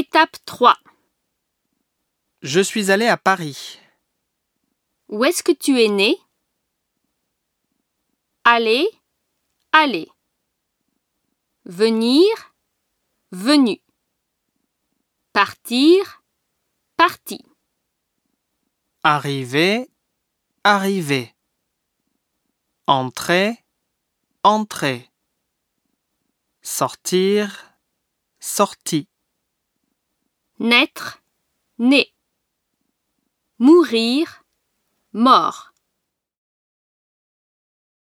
Étape 3. Je suis allé à Paris. Où est-ce que tu es né? Aller, aller. Venir, venu. Partir, parti. Arriver, arriver. Entrer, entrer. Sortir, sorti. Naître, né. Mourir, mort.